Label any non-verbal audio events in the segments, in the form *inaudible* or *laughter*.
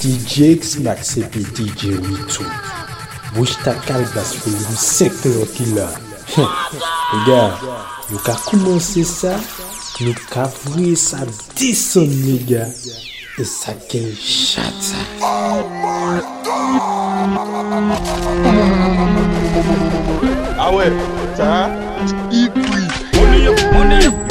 DJ X-Max epi DJ Witou. Bouj ta kalbas pou yon sek lor ki la. Ega, nou ka koumonse sa, nou ka vwe sa dison nega. E sa ken chata. Oh my God! Ipri sa? Ipwi! Oneye, oneye!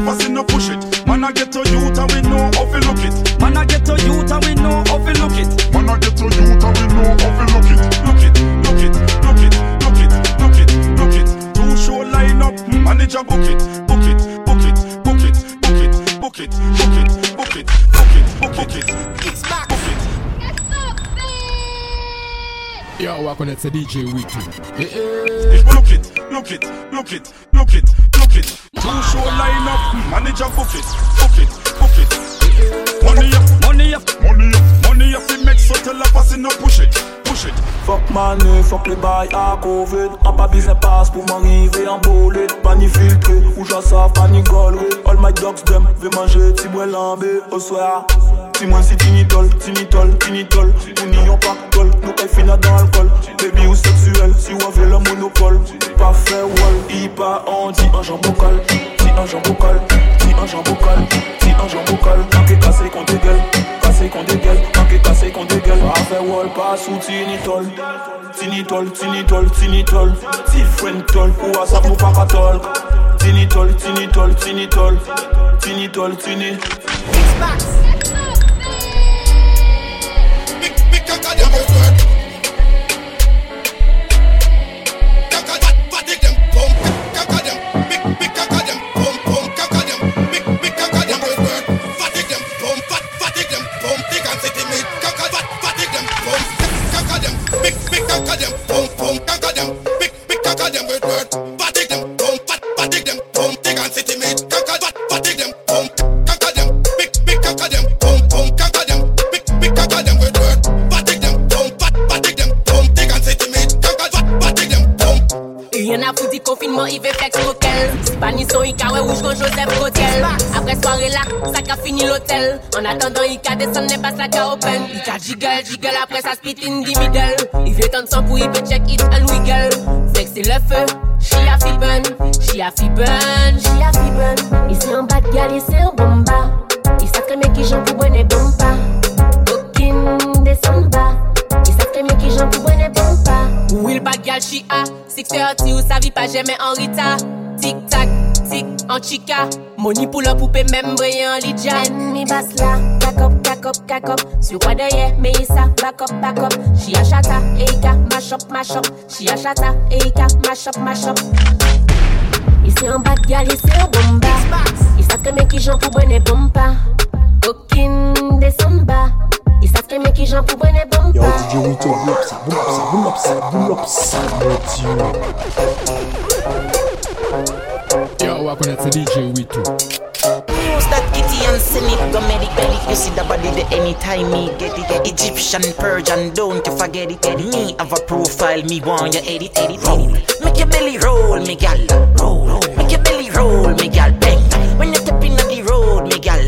Makes so tell a fuss no push it. Man I get to youth and we know how to look it. Man I get to youth and we know how to look it. Man I get to youth and we know how to look it. Look it, look it, look it, look it, look it, look it. Two show line up, manager book it, book it, book it, book it, book it, book it, book it, book it, book it, book it. It's back. Book it. Yo, wakone se DJ Witoo Eh eh Look it, look it, look it, look it, show line up, manager book it, book it, book it. Money up, money up, money up, money up. It makes so pass push it, push it. Fuck money, fuck les bails à Covid En pas besoin passe pour m'arriver en bolide Pas ni filtré, ou j'assav, pas ni galerie All my dogs them, veut manger, ti bois lambé au soir Ti moi si tinitol, tinitol, tinitol Ou n'y pas col, nou kay fina dan alkol Baby ou sexuel. si ou avè le monopole Pa fè wol, i pa an di anjan bokal Di anjan bokal, di anjan bokal Di anjan bokal, anke kase kon degel Kase kon degel, anke kase kon degel Pa fè wol, pa sou tinitol Tinitol, tinitol, tinitol Ti fwen tol, ou asap mou pa katol Tinitol, tinitol, tinitol Tinitol, tini Xbox Mik, mik, kaka, dame, fwen soirée là, ça qu'a fini l'hôtel. En attendant, Ika descend, n'est pas ça qu'a open. Ika jiggle, jiggle, après ça split in the middle. Il veut tendre son pour, il peut check it and wiggle. Fait que c'est le feu, she a fi burn, she a fi burn, she a fi burn. Ici en bas de gal, ici en bomba. Il très bien qui j'en pour bonne bomba. Aucune descend bas. Il très bien qui j'en pour bonne bomba. Will bad gal she a 630 ou sa vie pas jamais en rita Tic tac, Atlantik, an chika Moni pou lop poupe mèm lidja En mi bas la, kakop, kakop, kakop Su kwa deye, me yisa, bakop, bakop Chi a chata, e yika, mashop, mashop Chi a chata, e yika, mashop, mashop Ise an bat gal, ise an bomba Isa treme ki jan pou bwene bomba Kokin de samba Isa treme ki jan pou bwene bomba Yo DJ Wito, boulop sa, boulop sa, boulop sa, boulop sa wakone se DJ Witoo Use that kitty and send it go medic medic You see the body the anytime me get it. Get Egyptian Persian don't you forget it. Me have a profile me want you edit edit roll. Make your belly roll me gal. Roll Make your belly roll me gal. Bang. When you step in the road me gal.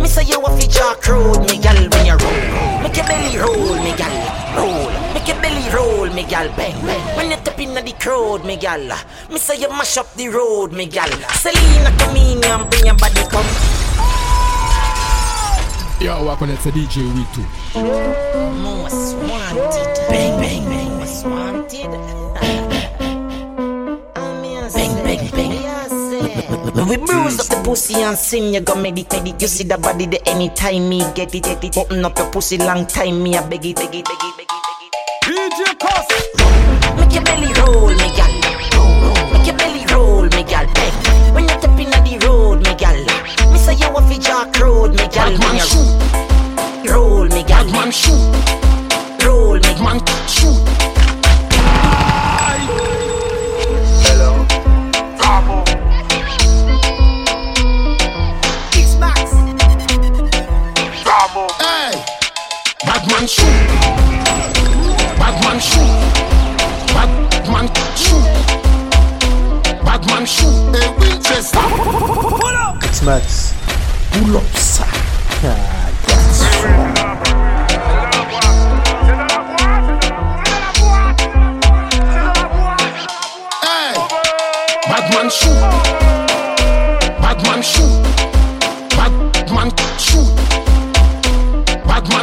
Me say you a fi jack road me gal. When you roll. Make your belly roll me gal. Roll. Make your belly roll me gal bang bang When you step in the crowd me gal uh, Me say you mash up the road me gal Selena come in and bring your body come Yo, wakone se DJ Witoo Most wanted. Bang, bang, bang. Most wanted. *laughs* bang, bang, bang. When we bruise up the pussy and sin, you go medic, medic. You see the body the anytime me get it, get it. Open up your pussy long time, me a beg it, beg it, beg it, beg it, beg it. Roll, me gal. Make your belly roll, me gal. Bang. When you step in the road, me gal. Me say you a fi jack road, me gal. When you roll, me gal. Man shoot. Roll, me man shoot.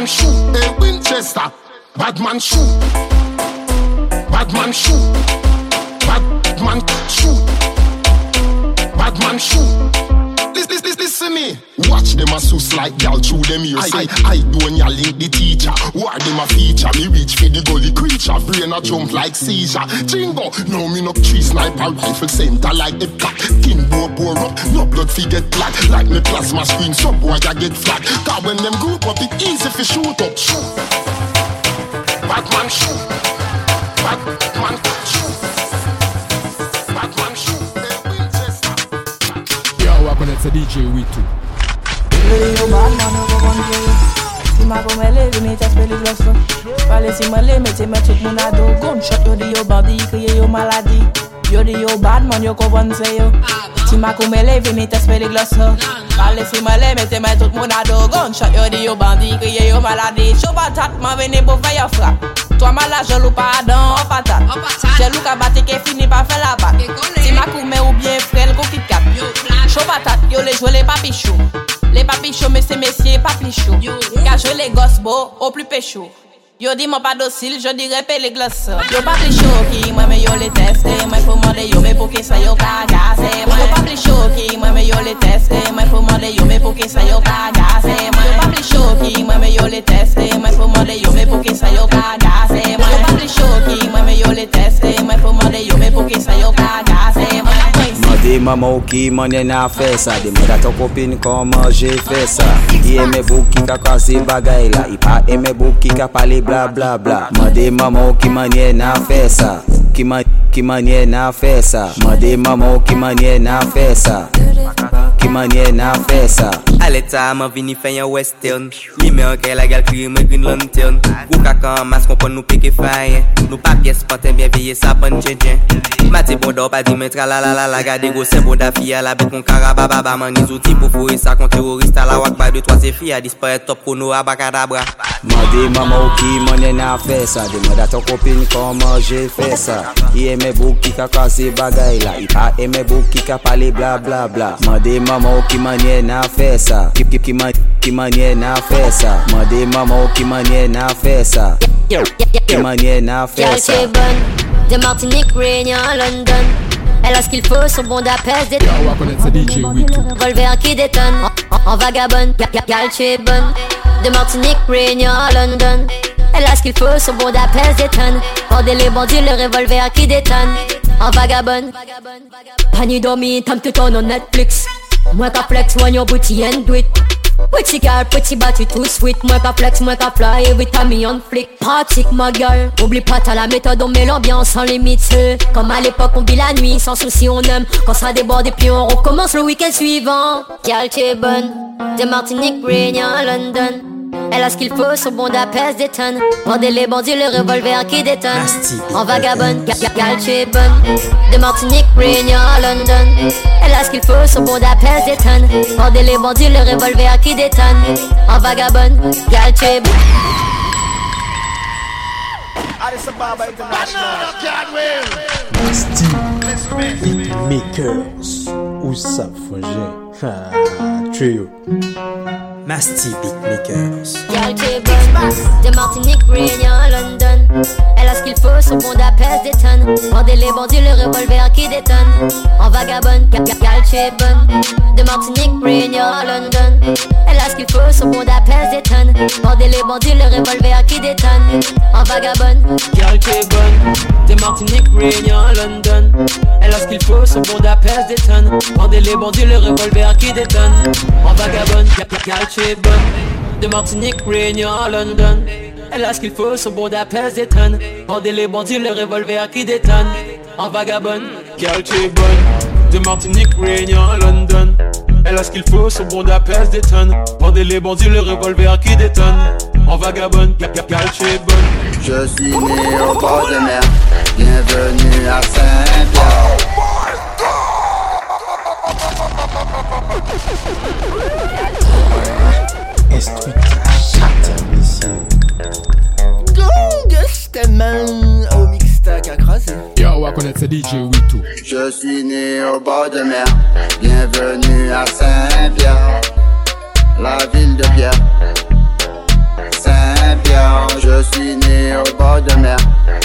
Badman chou, e Winchester. Badman chou Badman chou Badman chou Badman chou Listen, listen, listen me. Watch them a sus like gal through them ears. I, I, I don't ya link the teacher. War them a feature. Me reach for the gully creature. Brain a jump like seizure. Jingo, now me no tree sniper rifle center like the pack. King boy bore up, no blood fi get black. Like me plasma screen, some boy ya get flat. Cause when them group up, it easy fi shoot up. Shoot. Batman shoot. Batman shoot. Batman connect to DJ Witoo. Yo bad man, gun yo Si ma pou mè leve, mè te speli glos lo Pale si mè le, mè te mè tout moun ado Gunshot yo di yo bandi, kriye yo maladi Yo di yo bad man, yo ko wan se yo Si ma pou mè leve, mè te speli glos lo Kale si mwen le mette mwen tout moun adogon. Chot yo di yo bandi, kriye yo malade. Chou patat, mwen vene pou fè yo frap Twa mala jelou pa adan, an patat Jelou ka bate ke fini pa fè la bat Si ma koume ou bien frel kou kit kap. Chou patat, yo le jwe le papi chou Le papi chou, mese mesye papi chou Ka jwe le gos bo, ou pli pe chou Yo di mwen pa dosil, yo di repe le glos Yo pa pli choki, mwen me yo le teste Mwen pou mande yo me pou ke sa yo ka gase Yo pa pli choki, mwen me yo le teste Mwen pou mande yo me pou ke sa yo ka gase Yo pa pli choki, mwen me yo le teste Mwen pou mande yo me pou ke sa yo ka gase Yo pa pli choki, mwen me yo le teste Mwen pou mande yo me pou ke sa yo ka gase Di mama ou ki manye na fe sa Di mada to kopin kon manje fe sa. I eme bou ki ka kwa se bagay la I pa eme bou ki ka pale bagay la bla bla bla. Mande mama ou ki manye na fe sa. Ki, man, ki manye na fe sa. Mande mama ou ki manye na fe sa. Ki manye na fe sa. Ale ta man vini fè yon western. Li me an kè la gal kri me green lantern. Gou kaka an mas kompon nou peke fayen. Nou pa pies paten bien veye sa pan chen chen Mati bon do pa di men tra la la la la. Gade go se boda fiya la bet kon karababa Man ni zouti pou fure sa kon terorista la wak Bay de 3 se fiya dispare top kono abakadabra Mande maman ou ki manye na fe sa Demande a ton kopine koman je fe sa I bou ki ka kaze bagay la. I pa eme bou ki ka pale bla bla bla. Mande maman ou ki manye na fe sa Ki, ki, ki, man, ki manye na fe sa Mande maman ou ki manye na fe sa Ki manye na fe Gal sa qui est bonne, de Martinique, Réunion, London. Elle a ce qu'il faut, son bon d'appel, des Yo, I connect to DJ Witoo. revolver qui détonne. En, en vagabonde, Ga- Ga- Gal qui est bonne, de Martinique, Réunion, à London. Elle a ce qu'il faut, son bon d'appel, détonne. Bordel les bandits, le revolver qui détonne. En vagabonde. Pani dormi, tam tout on Netflix. Moi ka flex, moi yon booty and do it. Petit girl, petit battu tout sweet. Moi ka flex, moi fly, every time me on flick Pratique ma gueule, oublie pas t'as la méthode On met l'ambiance sans limite. Comme à l'époque on vit la nuit, sans souci on aime. Quand ça déborde et puis on recommence le week-end suivant. Girl tu es bonne, de Martinique, Réunion, London elle a ce qu'il faut, son bon d'appel détonne Bordez les bandits, le revolver qui détonne. En vagabonde, ga- ga- gal tu es bonne. De Martinique, Réunion, London. Elle a ce qu'il faut, son bon d'appel détonne Bordez les bandits, le revolver qui détonne. En vagabonde, gal tu es bonne. Addis Ababa International. Steve Beatmakers. Où ça? Trio. Nasty Beatmakers. Gal tu es bonne De Martinique, Réunion, London. Elle a ce qu'il faut, son bon d'appel détonne Bordez les bandits, le revolver qui détonne. En vagabonde, ga- ga- gal tu es bonne De Martinique, Réunion, London. Elle a ce qu'il faut, son bon d'appel détonne Bordez les bandits, le revolver qui détonne. En vagabonde. Girl est bonne, de Martinique, Réunion, London. Elle a ce qu'il faut, son bon d'appel détonne. Bandez les bandits, le revolver qui détonne. En vagabonde, girl tu es bonne, de Martinique, Réunion, London. Elle a ce qu'il faut, son bon d'appel détonne. Bandez les bandits, le revolver qui détonne. En vagabonde, girl tu es bonne, de Martinique, Réunion, London. Elle a ce qu'il faut, son bon d'appel détonne. Bandez les bandits, le revolver qui détonne. En vagabonde, girl tu es bonne. Je suis né au bord de mer, bienvenue à Saint-Pierre. DJ Witu. Je suis né au bord de mer. Bienvenue à Saint-Pierre, la ville de Pierre. Saint-Pierre, je suis né au bord de mer.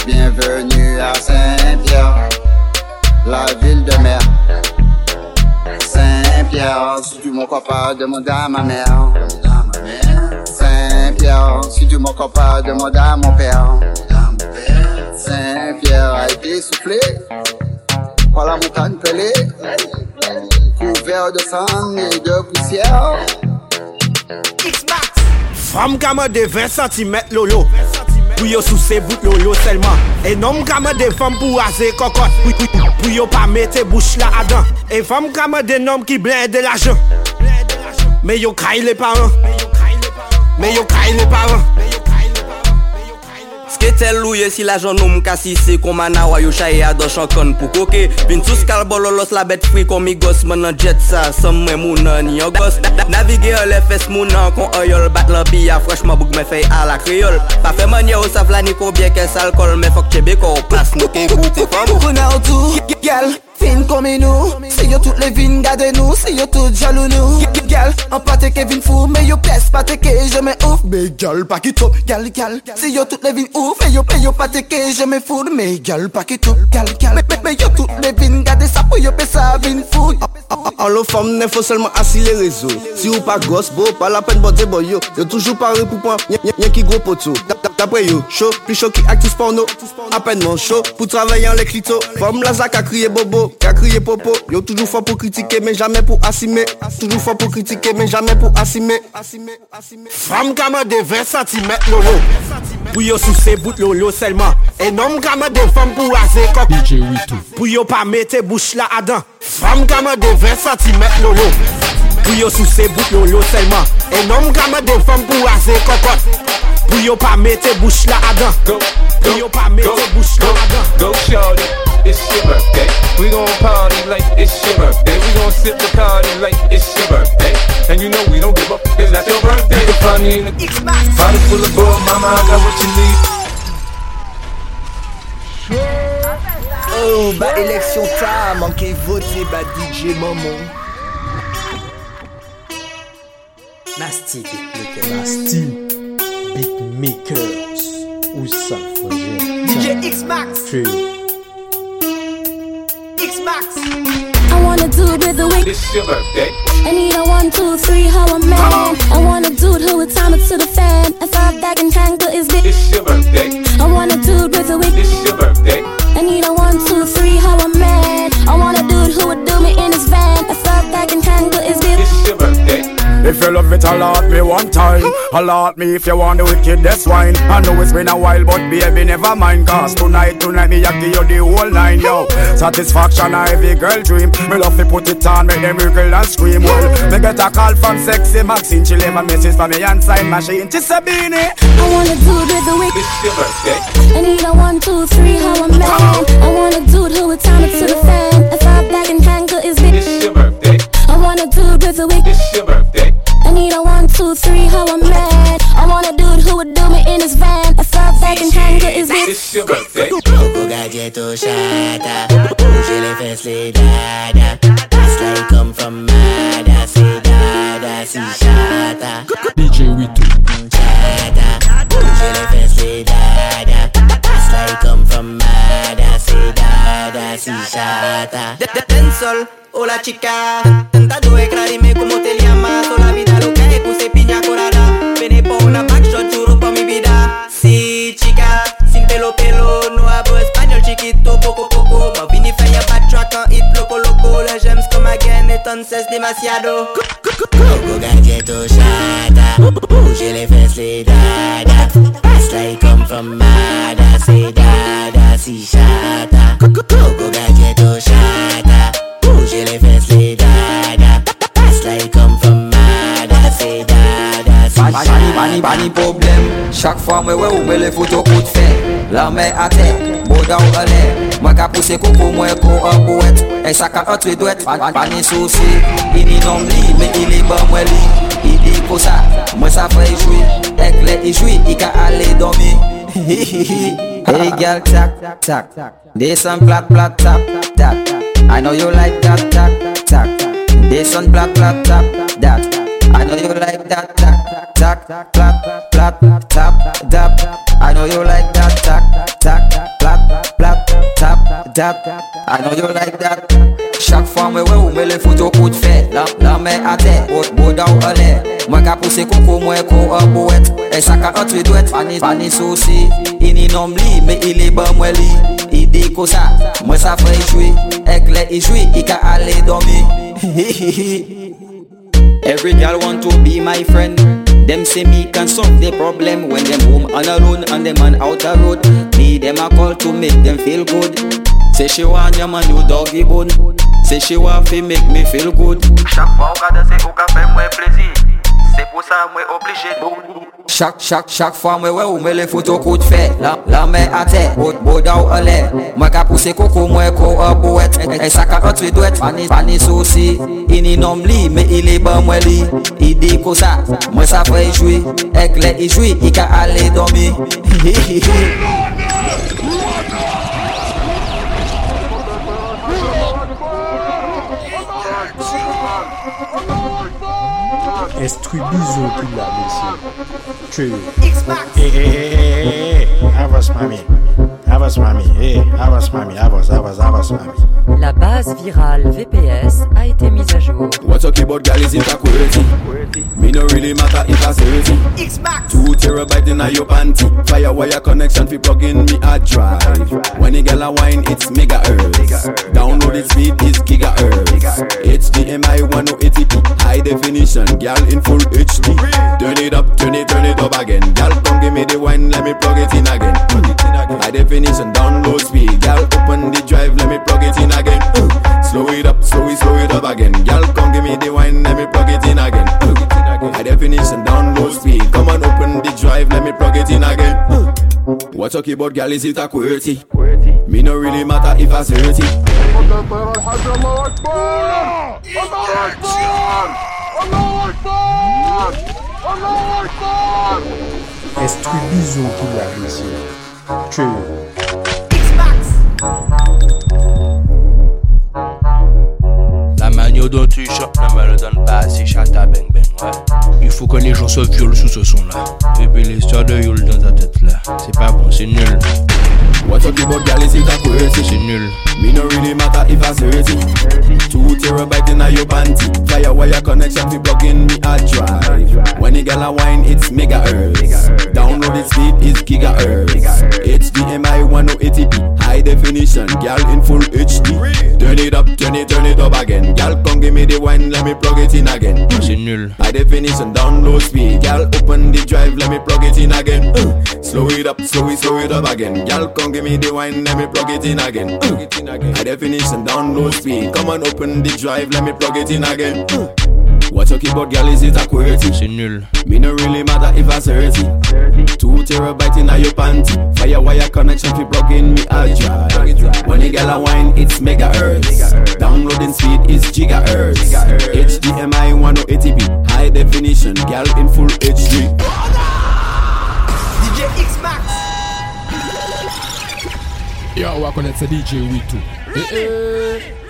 Bienvenue à Saint-Pierre, la ville de mer. Saint-Pierre, si tu m'en crois pas, demande à ma mère. Saint-Pierre, si tu m'en crois pas, demande à mon père. Saint-Pierre a été soufflé par la montagne pelée, couvert de sang et de poussière. Femme kama de 20 cm lolo Pou yo sou se bout lolo selman E nom kama de femme pou aze kokot Pou yo pa mette bouch la adan. E fam kama den nom ki blen de l'ajan. Me yo kay le paran. Me yo kay le paran. Etel louye si la jan nou kasise Koma na wayo chaye a do chankon pou koke. Vin sou skal bololos la bet fri kon mi gos Men nan jet sa, sam mwen mounan ni yo gos. Navige yo le fes mounan kon oyol Bat lan biya freshman bouk men fey a la kriol Pa fe manye ou sa flani kon bie kes alkol Men fok chebe kon plas nou ken koute fam. Kouna ou tou, gal Fin komi nou Si yo tout le vin gade nou Si yo tout jalou nou Gal, an pate ke vin fou mais yo pes pate ke jeme ouf. Mais gal pa ki top Gal, gal Si yo tout le vin ouf Me yo, me yo pate ke jeme four. Me gal pa ki top Gal, gal. Mais yo tout le vin gade sa pou yo pes sa vin fou. An lo fam ne fò selman asi le rezo Si ou pas gos beau, pas la peine pen bote bo yo. Yo toujou pare pou pan Nyen ki gro poto Dapre yo Show, pli show ki aktif porno. Apenman show Pou travayan le klito Fom la zak a kriye bobo. yo Ka kriye popo, yo toujou fwa pou kritike men jamais pou asime Toujou fwa pou kritike men jamais pou asime Fram kama de 20 cm lolo Pou yo sou se bout lolo selman Enom kama de fam pou ase kok Pou yo pa mette bouch la adan Fram kama de 20 cm lolo Pou yo sou se bout lolo selman Enom kama de fam pou ase kokot Pou yo pa mette bouch la adan Pou yo pa mette bouche la adan Go shorty, it's your birthday. We gon' party like it's your birthday. We gon' sip the party like it's your birthday. And you know we don't give up, it's not your birthday. You can find me in the body full of gold, mama, I got what you need. Oh, ba élection ta, manqué voter, ba DJ Momo. Nasty Beatmakers. Nasty Beatmakers. Où ça, frère? DJ Xmax. True. Xmax I wanna do it with a wink. It's your birthday. I need a one, two, three, how a man. I want a dude who would time it to the fan. If I back and tangle his dick. It's your birthday. You love it, allot me one time. Allot me if you want the wickedest wine. I know it's been a while, but baby, never mind. Cause tonight, tonight, me a give you the whole nine, yo. Satisfaction, a every girl dream. Me love to put it on, make them wiggle and scream. Well, me get a call from sexy Maxine. She leave a message for me and sign machine. She say, Beanie. I want a dude with a wink. It's your birthday. I need a one, two, three, how I'm man. I want a dude who would time it to the fan. If I back and Coco gadgeto chata Bouger les fesses les dada It's like come from Mada C'est dada si chata DJ Witoo. Chata Bouger les fesses les dada It's like come from Mada C'est dada si chata Dancehall, hola chica demasiado. Coco gadgeto oh, chata Bouger les fesses les dada. It's like come from Mada. C'est dada si chata Coco gadgeto oh, chata Bouger les fesses les dada. It's like come from Mada. C'est dada si Bani, bani, bani problem. Chak fwa mwen we ou mwen le foto oh, kout fe La mè a te, boda ou ale Mwen ka pousse koko mwen ko an bouet E sa ka entre dwet, pan- pani souci Ini nom li, men ili ban mwen li Idi ko sa, mwen sa fè i jwi Ek le i jwi, i ka ale domi Hey girl, tack, tack. This on black, black, tap, that. I know you like that, tack, tack. This on black, black, tap, that. I know you like that, tack, tack, black, black, tap, that. I know you like that, black, black, tap. I know you like that. Chaque fois mwen wè ou mè le foto kou t'fè La, la mè a tè, ot bo da ou alè Mwen ka pousse koko mwen kou a bouet E sa ka antwe dwet, pani, pani souci Ini nom li, me ili ba mwen li. Di ko sa, mwen sa fè i jwi Ek le i jwi, i ka ale domi. *laughs* Every girl want to be my friend. Them say me can solve the problem When them home on a run and them man out a road. Me them a call to make them feel good Say she want your man, you doggy bone Say she want fi make me feel good. Chak pa ou kade se ou ka fe mwen plezi Se pou sa mwen oblije do Chak, chak, chak fwa mwen we ou mwen le foto kout fe. La, la mwen ate, bod, bod ou ale. Mwen ka puse koko mwen ko a bouet. E, e, e sa ka otwe dwet, fani, fani sosi Ini nom li, me ile ba mwen li. I di kosa, mwen sa fe i jwi. Ek le i jwi, i ka ale domi. Hi hi hi hi bison qui l'a monsieur. Hey, hey, hey, hey, hey, avance mami, avance mami, hey, avance mami, avance, avance, avance mami. La base virale VPS a été mise à jour. What talking about gal? Is it a quality? Me no really matter if I say Two terabyte in your panty. Firewire connection fi plug in me hard drive. When a gal a wine, it's megahertz. Download its speed is gigahertz. HDMI 1080p, high definition, gal in full HD. Turn it up, turn it, turn it up again. Gal, come give me the wine, let me plug it in again. High definition, download speed. Gal, open the drive, let me plug it in again. Slow it up, slow it, slow it up again. Gal, come give me the wine, let me plug it in again. High definition, download speed. Come on, open the drive, let me plug it in again. What talking about, gal, is it a QWERTY? Me no really matter if I say it. Instruit bison qui l'a monsieur. Tuez. La manière dont tu chantes ne me le donne pas si chata bang bang, ouais. Il faut que les gens se violent sous ce son-là. Et puis l'histoire de Yule dans ta tête là, c'est pas bon, c'est nul. What talking about, gal, is it a QWERTY? C'est nul. Me no really matter if I say it. Two terabyte in your panty. Firewire connection plug in me hard drive. When a gal a wine, it's megahertz. Download its speed is gigahertz. HDMI 1080p, high definition, gal in full HD. Turn it up, it, turn it up again. Gal, come give me the wine, let me plug it in again. C'est nul. High definition, download speed. Gal, open the drive, let me plug it in again. Uh, slow it up, slow it, slow it up again. Gal, come give me the wine, let me plug it in again. Uh, high definition, download speed. Come on, open the drive, let me plug it in again. Uh, what talking about, gal, is it a QWERTY? C'est nul. Me no really matter if I say it. Two terabyte in your panty. Firewire connection fi plug in me hard drive. When a gal a wine, it's megahertz. Downloading speed is gigahertz. HDMI 1080p, high definition, gal in full HD. DJ Xmax. Yo, on va connaître ce DJ Witoo. Eh, eh.